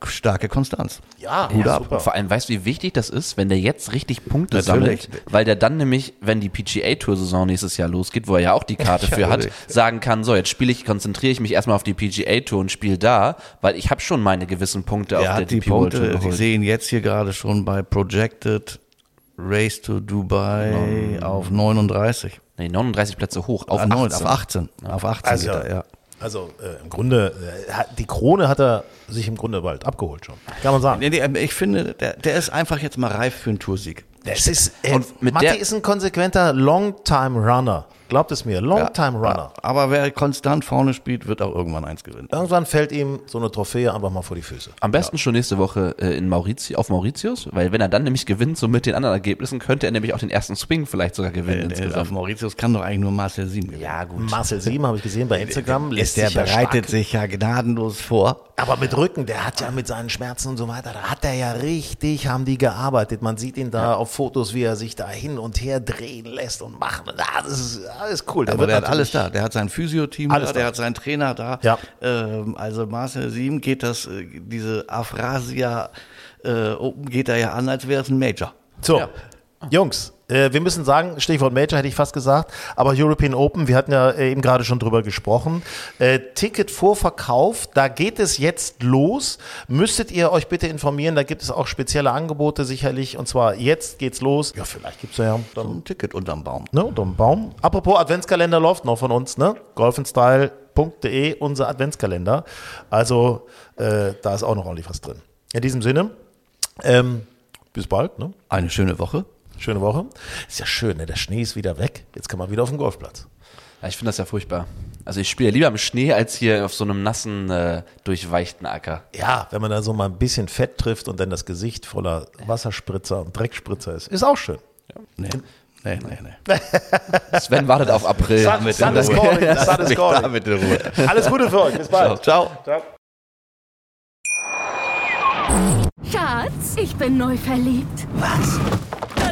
starke Konstanz. Ja, Hut ja, super. Vor allem, weißt du, wie wichtig das ist, wenn der jetzt richtig Punkte Natürlich. sammelt, weil der dann nämlich, wenn die PGA-Tour-Saison nächstes Jahr losgeht, wo er ja auch die Karte für hat, sagen kann, so, jetzt spiele ich, konzentriere ich mich erstmal auf die PGA-Tour und spiele da, weil ich habe schon meine gewissen Punkte auf Er der die DP Punkte, geholt. sehe ihn jetzt hier gerade schon bei Projected Race to Dubai auf 39. Nee, 39 Plätze hoch, auf Ah, neun, 18. auf 18. Auf 18 Also, geht er, ja. also äh, im Grunde, äh, die Krone hat er sich im Grunde bald abgeholt schon. Kann man sagen. Nee, nee, ich finde, der, der ist einfach jetzt mal reif für einen Toursieg. Das ist, äh, Und mit Matti der- ist ein konsequenter Long-Time-Runner. Glaubt es mir, Long-Time-Runner. Aber wer konstant vorne spielt, wird auch irgendwann eins gewinnen. Irgendwann fällt ihm so eine Trophäe einfach mal vor die Füße. Am besten schon nächste Woche äh, in Mauriti auf Mauritius, weil wenn er dann nämlich gewinnt, so mit den anderen Ergebnissen, könnte er nämlich auch den ersten Swing vielleicht sogar gewinnen auf insgesamt. Mauritius kann doch eigentlich nur Marcel Sieben gewinnen. Ja, gut. Marcel Sieben habe ich gesehen bei Instagram. lässt Ist der sich ja bereitet stark- sich ja gnadenlos vor. Aber mit Rücken, der hat ja mit seinen Schmerzen und so weiter, da hat er ja richtig, haben die gearbeitet. Man sieht ihn da auf Fotos, wie er sich da hin und her drehen lässt und machen. Ah, Das ist alles cool. Aber wird der hat alles da. Der hat sein Physio-Team da, der hat seinen Trainer da. Ja. Ähm, also Marcel Sieben geht das, äh, diese Aphrasia äh, Open geht da ja an, als wäre es ein Major. So, Jungs, äh, wir müssen sagen, Stichwort Major hätte ich fast gesagt, aber European Open, wir hatten ja äh, eben gerade schon drüber gesprochen. Äh, Ticketvorverkauf, da geht es jetzt los. Müsstet ihr euch bitte informieren, da gibt es auch spezielle Angebote sicherlich und zwar jetzt geht's los. Ja, vielleicht gibt's ja dann Ein Ticket unterm Baum. Ne, unterm Baum. Apropos Adventskalender läuft noch von uns, ne? golfenstyle.de, unser Adventskalender. Also äh, da ist auch noch ordentlich was drin. In diesem Sinne, ähm, bis bald, ne? Eine schöne Woche. Schöne Woche. Ist ja schön, ne? Der Schnee ist wieder weg. Jetzt kann man wieder auf den Golfplatz. Ja, ich finde das ja furchtbar. Also ich spiele lieber im Schnee als hier auf so einem nassen, äh, durchweichten Acker. Ja, wenn man da so mal ein bisschen Fett trifft und dann das Gesicht voller Wasserspritzer und Dreckspritzer ist, ist auch schön. Nee. Nee, nee, nee. Sven wartet auf April. Sun, sun is calling, sun is calling. Damit in Ruhe. Alles Gute für euch. Bis bald. Ciao. Schatz, ich bin neu verliebt. Was?